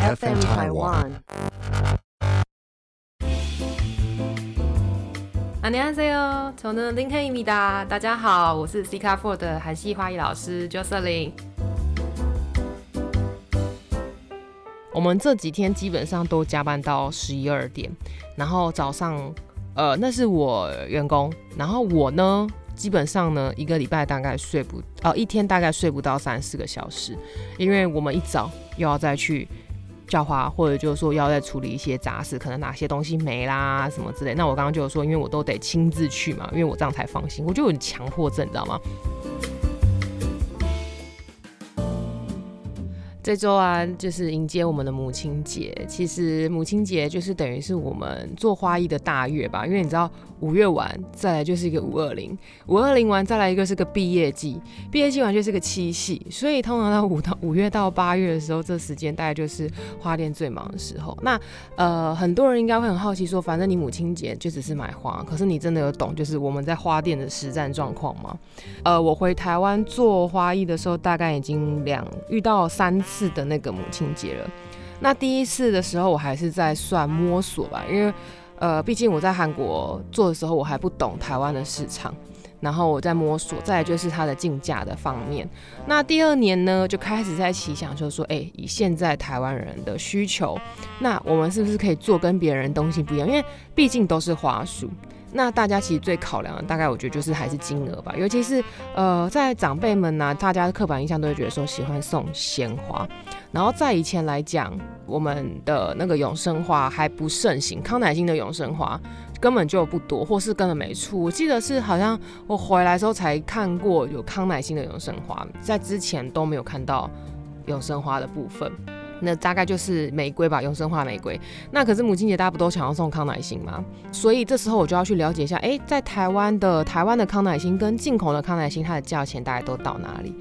FM Taiwan。안녕하세요저는링헤입니다大家好，我是 C 卡 Four 的韩系花艺老师 Jocelyn。我们这几天基本上都加班到十一二点，然后早上，呃，那是我员工，然后我呢，基本上呢，一个礼拜大概睡不，哦，一天大概睡不到三四个小时，因为我们一早又要再去 浇花，或者就是说要再处理一些杂事，可能哪些东西没啦什么之类。那我刚刚就有说，因为我都得亲自去嘛，因为我这样才放心，我就有强迫症，你知道吗？这周啊，就是迎接我们的母亲节。其实母亲节就是等于是我们做花艺的大月吧，因为你知道。五月完，再来就是一个五二零，五二零完再来一个是个毕业季，毕业季完就是个七夕，所以通常到五到五月到八月的时候，这时间大概就是花店最忙的时候。那呃，很多人应该会很好奇说，反正你母亲节就只是买花，可是你真的有懂就是我们在花店的实战状况吗？呃，我回台湾做花艺的时候，大概已经两遇到三次的那个母亲节了。那第一次的时候，我还是在算摸索吧，因为。呃，毕竟我在韩国做的时候，我还不懂台湾的市场，然后我在摸索。再来就是它的进价的方面。那第二年呢，就开始在奇想，就是说，哎，以现在台湾人的需求，那我们是不是可以做跟别人东西不一样？因为毕竟都是花束。那大家其实最考量的，大概我觉得就是还是金额吧。尤其是呃，在长辈们呢，大家的刻板印象都会觉得说喜欢送鲜花。然后在以前来讲，我们的那个永生花还不盛行，康乃馨的永生花根本就不多，或是根本没出。我记得是好像我回来时候才看过有康乃馨的永生花，在之前都没有看到永生花的部分。那大概就是玫瑰吧，永生花玫瑰。那可是母亲节大家不都想要送康乃馨吗？所以这时候我就要去了解一下，哎，在台湾的台湾的康乃馨跟进口的康乃馨，它的价钱大概都到哪里？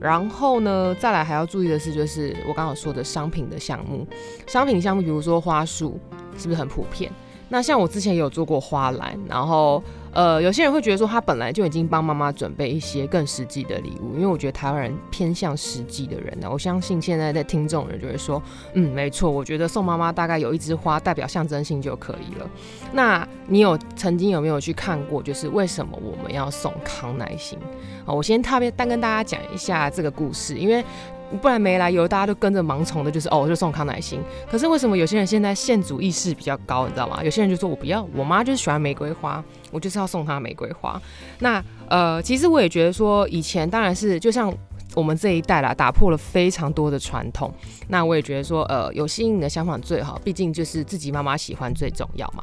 然后呢，再来还要注意的是，就是我刚刚说的商品的项目，商品项目，比如说花束，是不是很普遍？那像我之前有做过花篮，然后。呃，有些人会觉得说他本来就已经帮妈妈准备一些更实际的礼物，因为我觉得台湾人偏向实际的人呢。我相信现在在听众人就会说，嗯，没错，我觉得送妈妈大概有一枝花代表象征性就可以了。那你有曾经有没有去看过，就是为什么我们要送康乃馨？啊，我先特别单跟大家讲一下这个故事，因为。不然没来由，大家都跟着盲从的，就是哦，我就送康乃馨。可是为什么有些人现在现主意识比较高，你知道吗？有些人就说我不要，我妈就是喜欢玫瑰花，我就是要送她玫瑰花。那呃，其实我也觉得说，以前当然是就像我们这一代啦，打破了非常多的传统。那我也觉得说，呃，有新颖的想法最好，毕竟就是自己妈妈喜欢最重要嘛。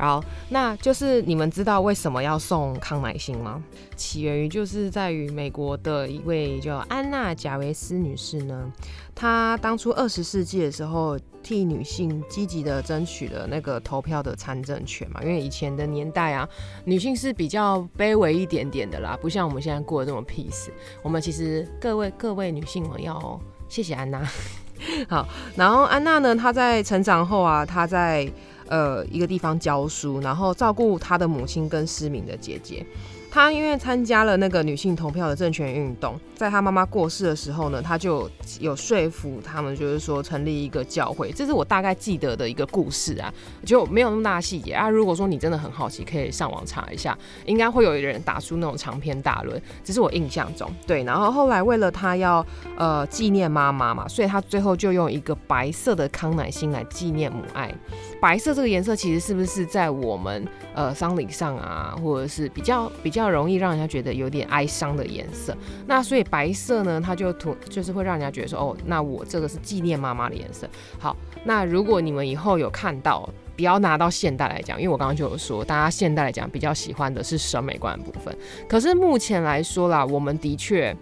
然后，那就是你们知道为什么要送康乃馨吗？起源于就是在于美国的一位叫安娜贾维斯女士呢，她当初二十世纪的时候替女性积极的争取了那个投票的参政权嘛。因为以前的年代啊，女性是比较卑微一点点的啦，不像我们现在过得这么 peace。我们其实各位各位女性们要谢谢安娜。好，然后安娜呢，她在成长后啊，她在。呃，一个地方教书，然后照顾他的母亲跟失明的姐姐。他因为参加了那个女性投票的政权运动，在他妈妈过世的时候呢，他就有说服他们，就是说成立一个教会。这是我大概记得的一个故事啊，就没有那么大细节啊。如果说你真的很好奇，可以上网查一下，应该会有人打出那种长篇大论。只是我印象中，对。然后后来为了他要呃纪念妈妈嘛，所以他最后就用一个白色的康乃馨来纪念母爱。白色这个颜色其实是不是在我们呃丧礼上啊，或者是比较比较容易让人家觉得有点哀伤的颜色？那所以白色呢，它就涂就是会让人家觉得说，哦，那我这个是纪念妈妈的颜色。好，那如果你们以后有看到，不要拿到现代来讲，因为我刚刚就有说，大家现代来讲比较喜欢的是审美观的部分。可是目前来说啦，我们的确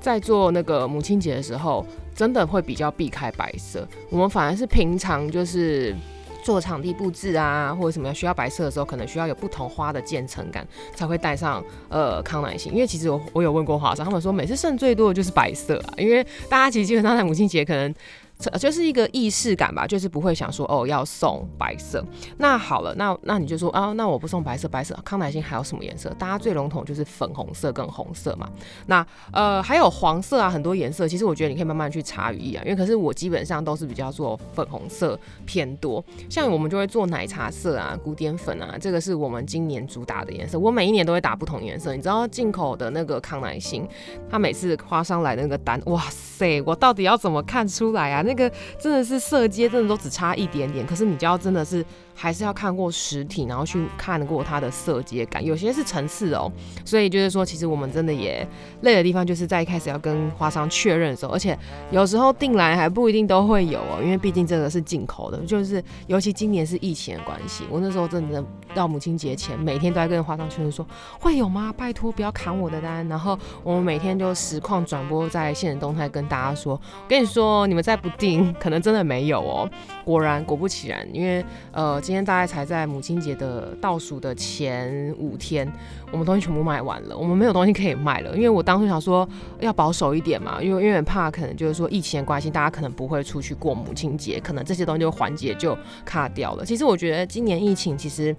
在做那个母亲节的时候，真的会比较避开白色。我们反而是平常就是。做场地布置啊，或者什么需要白色的时候，可能需要有不同花的渐层感，才会带上呃康乃馨。因为其实我我有问过华商，他们说每次剩最多的就是白色啊，因为大家其实基本上在母亲节可能就是一个意识感吧，就是不会想说哦要送白色。那好了，那那你就说啊，那我不送白色，白色康乃馨还有什么颜色？大家最笼统就是粉红色跟红色嘛。那呃还有黄色啊，很多颜色。其实我觉得你可以慢慢去查语义啊，因为可是我基本上都是比较做粉红色偏多。像我们就会做奶茶色啊、古典粉啊，这个是我们今年主打的颜色。我每一年都会打不同颜色。你知道进口的那个康乃馨，它每次花商来的那个单，哇塞，我到底要怎么看出来啊？那个真的是色阶，真的都只差一点点。可是你就要真的是。还是要看过实体，然后去看过它的色阶感，有些是层次哦。所以就是说，其实我们真的也累的地方，就是在一开始要跟花商确认的时候，而且有时候订来还不一定都会有哦，因为毕竟这个是进口的。就是尤其今年是疫情的关系，我那时候真的到母亲节前，每天都在跟花商确认说会有吗？拜托不要砍我的单。然后我们每天就实况转播在现实动态跟大家说，跟你说，你们再不订，可能真的没有哦。果然果不其然，因为呃。今天大概才在母亲节的倒数的前五天，我们东西全部卖完了，我们没有东西可以卖了。因为我当初想说要保守一点嘛，因为因为怕可能就是说疫情的关系，大家可能不会出去过母亲节，可能这些东西就环节就卡掉了。其实我觉得今年疫情其实，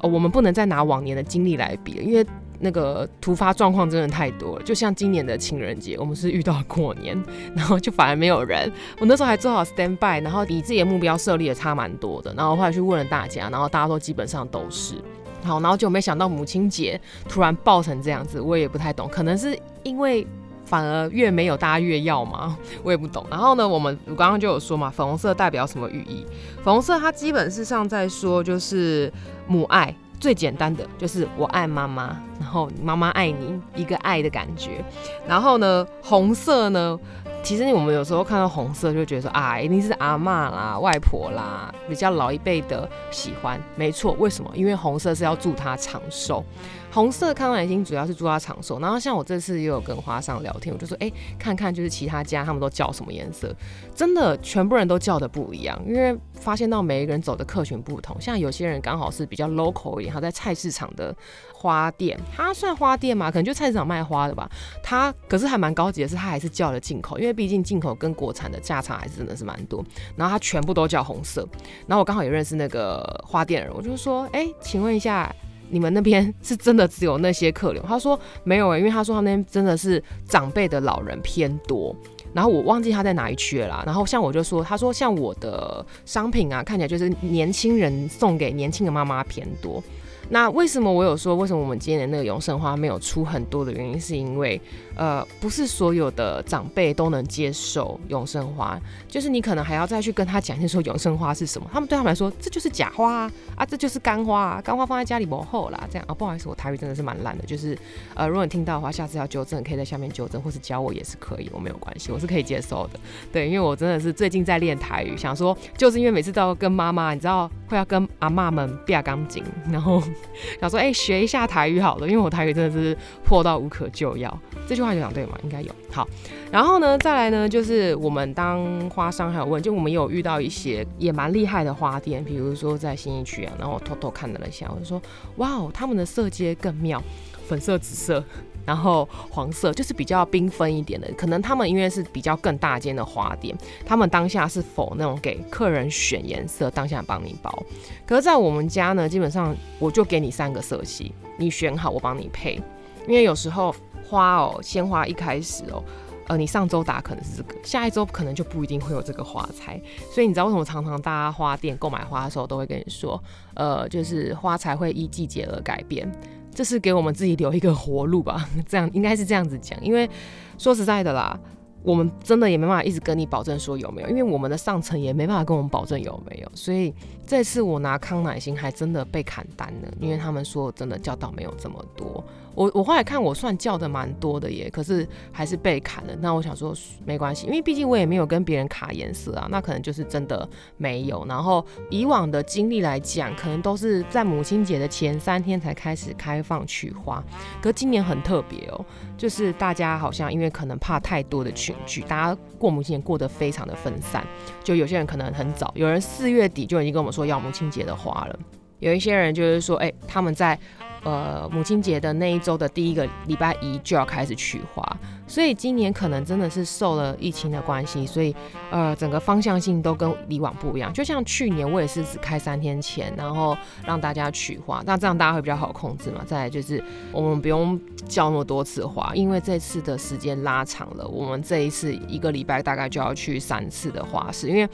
我们不能再拿往年的经历来比了，因为。那个突发状况真的太多了，就像今年的情人节，我们是遇到过年，然后就反而没有人。我那时候还做好 stand by，然后比自己的目标设立的差蛮多的，然后后来去问了大家，然后大家都基本上都是好，然后就没想到母亲节突然爆成这样子，我也不太懂，可能是因为反而越没有大家越要吗？我也不懂。然后呢，我们我刚刚就有说嘛，粉红色代表什么寓意？粉红色它基本是上在说就是母爱。最简单的就是我爱妈妈，后妈妈爱你，一个爱的感觉。然后呢，红色呢，其实我们有时候看到红色就觉得说啊，一定是阿妈啦、外婆啦，比较老一辈的喜欢。没错，为什么？因为红色是要祝她长寿。红色康乃馨主要是祝他长寿，然后像我这次也有跟花商聊天，我就说，哎，看看就是其他家他们都叫什么颜色，真的全部人都叫的不一样，因为发现到每一个人走的客群不同，像有些人刚好是比较 local 一点，他在菜市场的花店，他算花店嘛，可能就菜市场卖花的吧，他可是还蛮高级的是，他还是叫了进口，因为毕竟进口跟国产的价差还是真的是蛮多，然后他全部都叫红色，然后我刚好也认识那个花店人，我就说，哎，请问一下。你们那边是真的只有那些客流？他说没有诶，因为他说他那边真的是长辈的老人偏多。然后我忘记他在哪一区了啦。然后像我就说，他说像我的商品啊，看起来就是年轻人送给年轻的妈妈偏多。那为什么我有说为什么我们今年的那个永盛花没有出很多的原因，是因为呃不是所有的长辈都能接受永生花，就是你可能还要再去跟他讲一下说永生花是什么，他们对他们来说这就是假花啊，啊这就是干花啊，干花放在家里不厚啦，这样啊不好意思我台语真的是蛮烂的，就是呃如果你听到的话，下次要纠正可以在下面纠正，或是教我也是可以，我没有关系，我是可以接受的，对，因为我真的是最近在练台语，想说就是因为每次都要跟妈妈，你知道会要跟阿妈们变钢筋，然后。想说，哎，学一下台语好了，因为我台语真的是破到无可救药。这就话有讲对吗？应该有。好，然后呢，再来呢，就是我们当花商还有问，就我们有遇到一些也蛮厉害的花店，比如说在新一区啊，然后我偷偷看了一下，我就说，哇哦，他们的色阶更妙，粉色、紫色。然后黄色就是比较缤纷一点的，可能他们因为是比较更大间的花店，他们当下是否那种给客人选颜色，当下帮你包。可是，在我们家呢，基本上我就给你三个色系，你选好我帮你配。因为有时候花哦，鲜花一开始哦，呃，你上周打可能是这个，下一周可能就不一定会有这个花材。所以你知道为什么常常大家花店购买花的时候都会跟你说，呃，就是花材会依季节而改变。这是给我们自己留一个活路吧，这样应该是这样子讲，因为说实在的啦，我们真的也没办法一直跟你保证说有没有，因为我们的上层也没办法跟我们保证有没有，所以这次我拿康乃馨还真的被砍单了，因为他们说真的叫到没有这么多。我我后来看我算叫的蛮多的耶，可是还是被砍了。那我想说没关系，因为毕竟我也没有跟别人卡颜色啊，那可能就是真的没有。然后以往的经历来讲，可能都是在母亲节的前三天才开始开放取花，可今年很特别哦，就是大家好像因为可能怕太多的群聚，大家过母亲节过得非常的分散，就有些人可能很早，有人四月底就已经跟我们说要母亲节的花了，有一些人就是说，哎，他们在。呃母亲节的那一周的第一个礼拜一就要开始取花，所以今年可能真的是受了疫情的关系，所以呃整个方向性都跟以往不一样。就像去年我也是只开三天前，然后让大家取花，那这样大家会比较好控制嘛。再来就是我们不用叫那么多次花，因为这次的时间拉长了，我们这一次一个礼拜大概就要去三次的花市，因为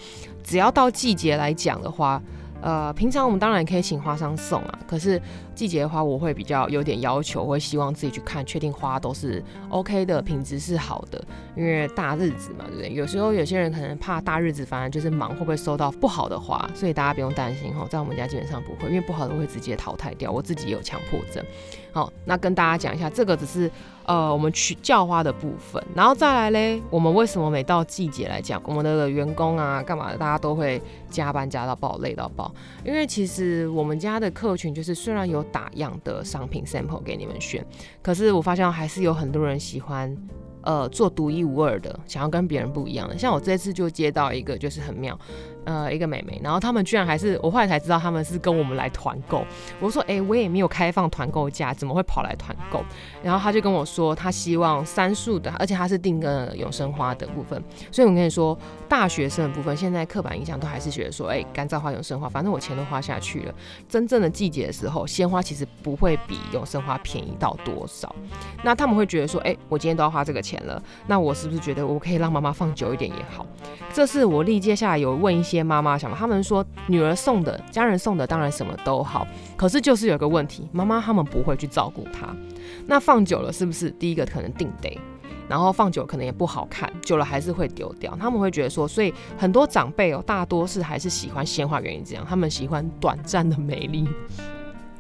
只要到季节来讲的话。呃，平常我们当然可以请花商送啊，可是季节的话，我会比较有点要求，会希望自己去看，确定花都是 OK 的，品质是好的，因为大日子嘛，对不对？有时候有些人可能怕大日子，反而就是忙，会不会收到不好的花？所以大家不用担心哈，在我们家基本上不会，因为不好的会直接淘汰掉。我自己也有强迫症。好，那跟大家讲一下，这个只是呃我们去叫花的部分，然后再来嘞，我们为什么每到季节来讲，我们的员工啊干嘛的，大家都会加班加到爆，累到爆？因为其实我们家的客群就是虽然有打样的商品 sample 给你们选，可是我发现还是有很多人喜欢。呃，做独一无二的，想要跟别人不一样的，像我这次就接到一个，就是很妙，呃，一个美眉，然后他们居然还是，我后来才知道他们是跟我们来团购。我说，哎，我也没有开放团购价，怎么会跑来团购？然后他就跟我说，他希望三束的，而且他是订个永生花的部分。所以我跟你说，大学生的部分，现在刻板印象都还是觉得说，哎，干燥花、永生花，反正我钱都花下去了。真正的季节的时候，鲜花其实不会比永生花便宜到多少。那他们会觉得说，哎，我今天都要花这个钱。了，那我是不是觉得我可以让妈妈放久一点也好？这是我历接下来有问一些妈妈想，他们说女儿送的、家人送的，当然什么都好，可是就是有个问题，妈妈他们不会去照顾她。那放久了是不是第一个可能定得，然后放久可能也不好看，久了还是会丢掉。他们会觉得说，所以很多长辈哦，大多是还是喜欢鲜花，原因这样，他们喜欢短暂的美丽。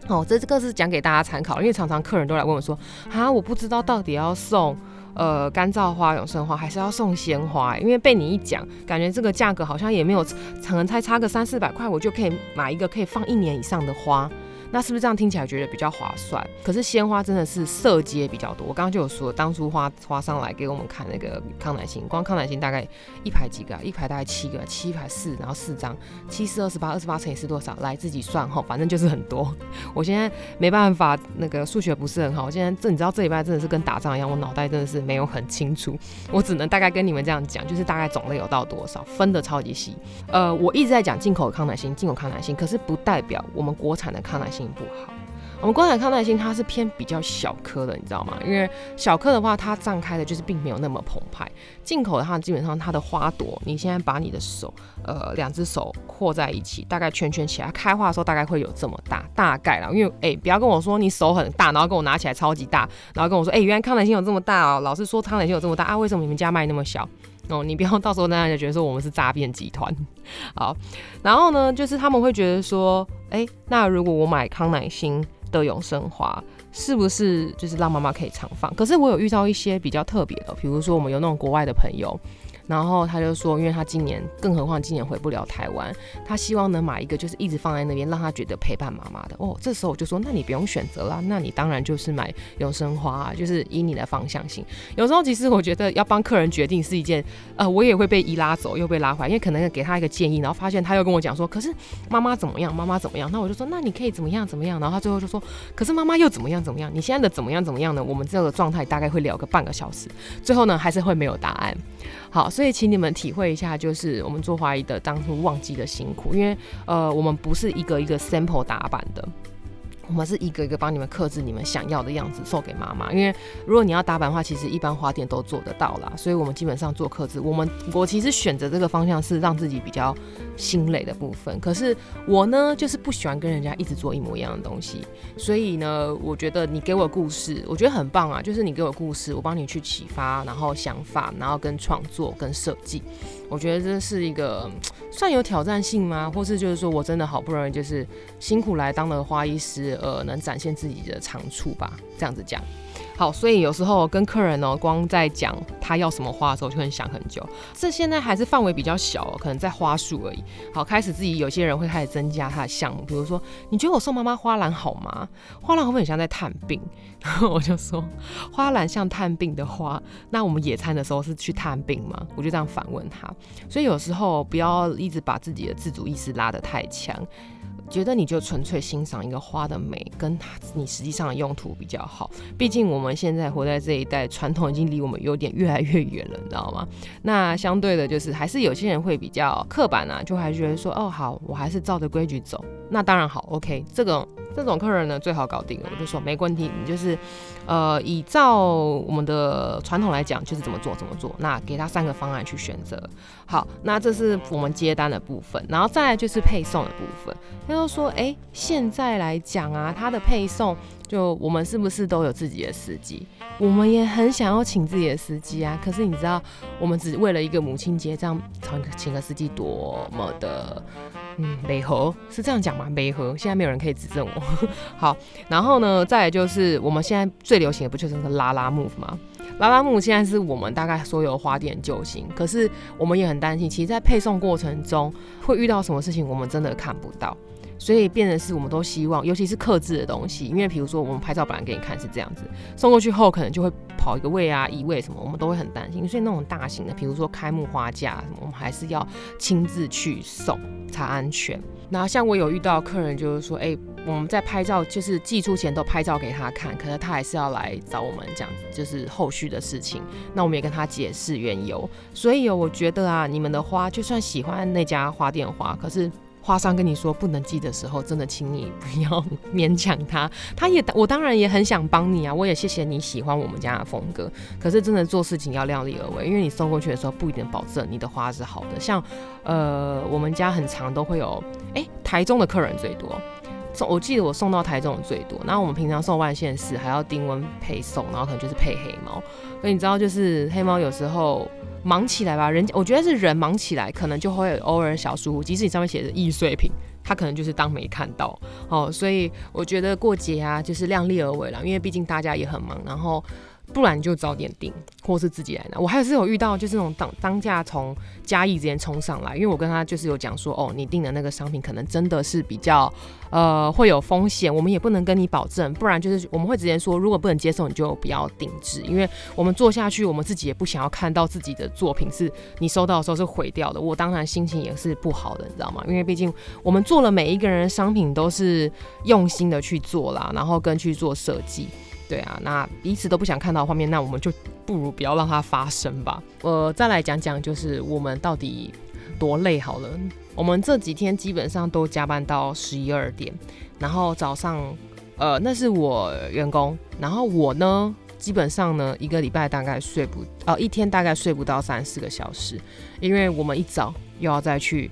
哦，这这个是讲给大家参考，因为常常客人都来问我说，啊，我不知道到底要送。呃，干燥花、永生花还是要送鲜花，因为被你一讲，感觉这个价格好像也没有，可能才差个三四百块，我就可以买一个可以放一年以上的花。那是不是这样听起来觉得比较划算？可是鲜花真的是色阶比较多。我刚刚就有说，当初花花上来给我们看那个康乃馨，光康乃馨大概一排几个？一排大概七个，七排四，然后四张，七四二十八，二十八乘以四多少？来自己算哈，反正就是很多。我现在没办法，那个数学不是很好。我现在这你知道这礼拜真的是跟打仗一样，我脑袋真的是没有很清楚。我只能大概跟你们这样讲，就是大概种类有到多少，分的超级细。呃，我一直在讲进口康乃馨，进口康乃馨，可是不代表我们国产的康乃馨。不好，我们国产康乃馨它是偏比较小颗的，你知道吗？因为小颗的话，它绽开的就是并没有那么澎湃。进口的话，基本上它的花朵，你现在把你的手，呃，两只手扩在一起，大概圈圈起来，开花的时候大概会有这么大，大概啦。因为哎，不要跟我说你手很大，然后跟我拿起来超级大，然后跟我说，哎，原来康乃馨有这么大哦。老师说康乃馨有这么大啊，为什么你们家卖那么小？哦，你不要到时候大家就觉得说我们是诈骗集团。好，然后呢，就是他们会觉得说，哎，那如果我买康乃馨的永生花，是不是就是让妈妈可以常放？可是我有遇到一些比较特别的，比如说我们有那种国外的朋友。然后他就说，因为他今年，更何况今年回不了台湾，他希望能买一个就是一直放在那边，让他觉得陪伴妈妈的。哦，这时候我就说，那你不用选择啦，那你当然就是买永生花，啊就是以你的方向性。有时候其实我觉得要帮客人决定是一件，呃，我也会被一拉走，又被拉回来，因为可能给他一个建议，然后发现他又跟我讲说，可是妈妈怎么样，妈妈怎么样？那我就说，那你可以怎么样怎么样？然后他最后就说，可是妈妈又怎么样怎么样？你现在的怎么样怎么样呢？我们这个状态大概会聊个半个小时，最后呢还是会没有答案。好，所以请你们体会一下，就是我们做花艺的当初忘记的辛苦，因为呃，我们不是一个一个 sample 打版的。我们是一个一个帮你们克制你们想要的样子送给妈妈，因为如果你要打版的话，其实一般花店都做得到啦。所以我们基本上做克制。我们我其实选择这个方向是让自己比较心累的部分，可是我呢就是不喜欢跟人家一直做一模一样的东西，所以呢，我觉得你给我故事，我觉得很棒啊，就是你给我故事，我帮你去启发，然后想法，然后跟创作跟设计。我觉得这是一个算有挑战性吗？或是就是说我真的好不容易就是辛苦来当了花艺师，呃，能展现自己的长处吧？这样子讲。好，所以有时候跟客人呢，光在讲他要什么花的时候，就很想很久。这现在还是范围比较小，可能在花束而已。好，开始自己有些人会开始增加他的项目，比如说，你觉得我送妈妈花篮好吗？花篮会不会很像在探病？然 后我就说，花篮像探病的花，那我们野餐的时候是去探病吗？我就这样反问他。所以有时候不要一直把自己的自主意识拉得太强。觉得你就纯粹欣赏一个花的美，跟它你实际上的用途比较好。毕竟我们现在活在这一代，传统已经离我们有点越来越远了，你知道吗？那相对的，就是还是有些人会比较刻板啊，就还觉得说，哦，好，我还是照着规矩走。那当然好，OK，这个。这种客人呢最好搞定，我就说没问题，你就是，呃，依照我们的传统来讲，就是怎么做怎么做。那给他三个方案去选择。好，那这是我们接单的部分，然后再来就是配送的部分。他就说，哎，现在来讲啊，他的配送就我们是不是都有自己的司机？我们也很想要请自己的司机啊，可是你知道，我们只为了一个母亲节这样请请个司机多么的。嗯，美和是这样讲吗？美和现在没有人可以指正我。好，然后呢，再来就是我们现在最流行的不就是那个拉拉木吗？拉拉木现在是我们大概所有花店救星，可是我们也很担心，其实，在配送过程中会遇到什么事情，我们真的看不到。所以变成是我们都希望，尤其是克制的东西，因为比如说我们拍照本来给你看是这样子，送过去后可能就会跑一个位啊、移位什么，我们都会很担心。所以那种大型的，比如说开幕花架什么，我们还是要亲自去送才安全。那像我有遇到客人，就是说，哎，我们在拍照，就是寄出前都拍照给他看，可是他还是要来找我们讲，就是后续的事情。那我们也跟他解释缘由。所以我觉得啊，你们的花就算喜欢那家花店花，可是。花商跟你说不能寄的时候，真的请你不要勉强他。他也，我当然也很想帮你啊，我也谢谢你喜欢我们家的风格。可是真的做事情要量力而为，因为你送过去的时候不一定保证你的花是好的。像，呃，我们家很长都会有，哎，台中的客人最多。送我记得我送到台中的最多，然后我们平常送万县市还要低温配送，然后可能就是配黑猫。所以你知道，就是黑猫有时候忙起来吧，人我觉得是人忙起来，可能就会偶尔小疏忽，即使你上面写着易碎品，他可能就是当没看到哦。所以我觉得过节啊，就是量力而为了，因为毕竟大家也很忙，然后。不然就早点订，或是自己来拿。我还是有遇到，就是那种当当价从嘉义直接冲上来，因为我跟他就是有讲说，哦，你订的那个商品可能真的是比较呃会有风险，我们也不能跟你保证。不然就是我们会直接说，如果不能接受，你就不要定制，因为我们做下去，我们自己也不想要看到自己的作品是你收到的时候是毁掉的。我当然心情也是不好的，你知道吗？因为毕竟我们做了每一个人的商品都是用心的去做啦，然后跟去做设计。对啊，那彼此都不想看到画面，那我们就不如不要让它发生吧。呃，再来讲讲，就是我们到底多累好了。我们这几天基本上都加班到十一二点，然后早上，呃，那是我员工，然后我呢，基本上呢，一个礼拜大概睡不，呃，一天大概睡不到三四个小时，因为我们一早又要再去。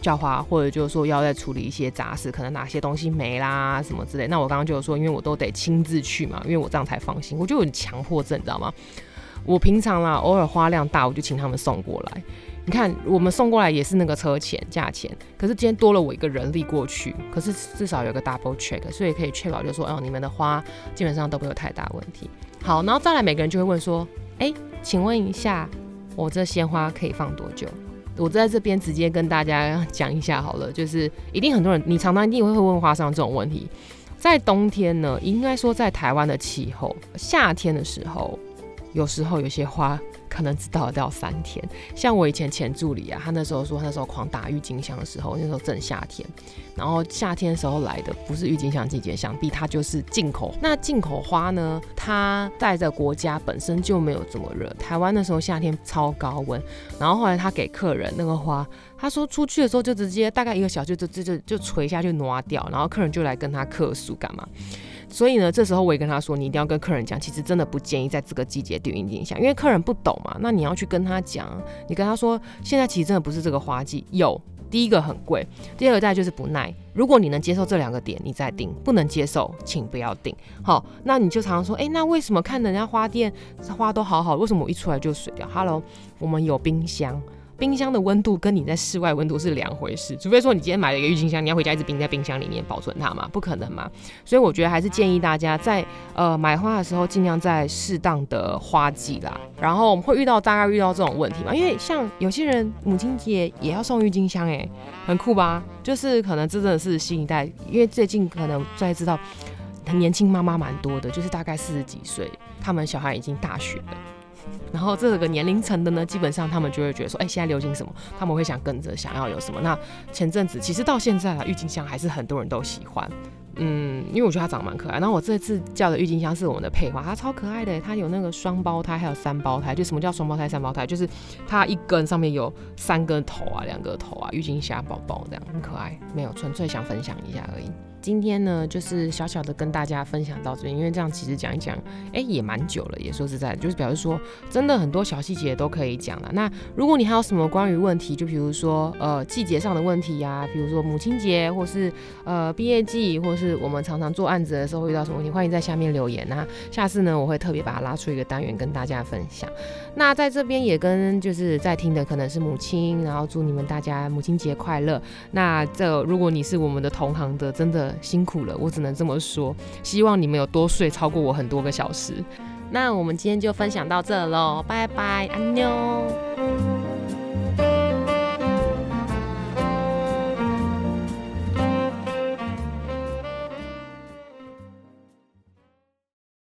叫花，或者就是说要再处理一些杂事，可能哪些东西没啦什么之类。那我刚刚就是说，因为我都得亲自去嘛，因为我这样才放心。我就有强迫症，你知道吗？我平常啦，偶尔花量大，我就请他们送过来。你看，我们送过来也是那个车钱价钱，可是今天多了我一个人力过去，可是至少有个 double check，所以可以确保就是说，哦，你们的花基本上都没有太大问题。好，然后再来，每个人就会问说，哎，请问一下，我这鲜花可以放多久？我在这边直接跟大家讲一下好了，就是一定很多人，你常常一定会问花商这种问题。在冬天呢，应该说在台湾的气候，夏天的时候，有时候有些花。可能只到到三天，像我以前前助理啊，他那时候说，那时候狂打郁金香的时候，那时候正夏天，然后夏天时候来的不是郁金香季节，想必它就是进口。那进口花呢，它在这国家本身就没有这么热，台湾那时候夏天超高温，然后后来他给客人那个花，他说出去的时候就直接大概一个小时就就就就垂下去挪掉，然后客人就来跟他客诉干嘛？所以呢，这时候我也跟他说，你一定要跟客人讲，其实真的不建议在这个季节订郁金香，因为客人不懂嘛。那你要去跟他讲，你跟他说，现在其实真的不是这个花季。有第一个很贵，第二个再就是不耐。如果你能接受这两个点，你再订；不能接受，请不要订。好，那你就常常说，哎，那为什么看人家花店花都好好，为什么我一出来就水掉？Hello，我们有冰箱。冰箱的温度跟你在室外温度是两回事，除非说你今天买了一个郁金香，你要回家一直冰在冰箱里面保存它嘛？不可能嘛！所以我觉得还是建议大家在呃买花的时候，尽量在适当的花季啦。然后我们会遇到大概遇到这种问题嘛？因为像有些人母亲节也要送郁金香，哎，很酷吧？就是可能这真的是新一代，因为最近可能在知道年轻妈妈蛮多的，就是大概四十几岁，他们小孩已经大学了。然后这个年龄层的呢，基本上他们就会觉得说，哎，现在流行什么，他们会想跟着想要有什么。那前阵子其实到现在了，郁金香还是很多人都喜欢。嗯，因为我觉得它长得蛮可爱。然后我这次叫的郁金香是我们的配花，它超可爱的，它有那个双胞胎，还有三胞胎。就什么叫双胞胎、三胞胎？就是它一根上面有三根头啊，两个头啊，郁金香宝宝这样，很可爱。没有，纯粹想分享一下而已。今天呢，就是小小的跟大家分享到这边，因为这样其实讲一讲，哎，也蛮久了。也说实在的，就是表示说，真的很多小细节都可以讲了。那如果你还有什么关于问题，就比如说呃季节上的问题呀，比如说母亲节，或是呃毕业季，或是我们常常做案子的时候会遇到什么问题，欢迎在下面留言那下次呢，我会特别把它拉出一个单元跟大家分享。那在这边也跟就是在听的可能是母亲，然后祝你们大家母亲节快乐。那这如果你是我们的同行的，真的辛苦了，我只能这么说。希望你们有多睡超过我很多个小时。那我们今天就分享到这喽，拜拜，安妞。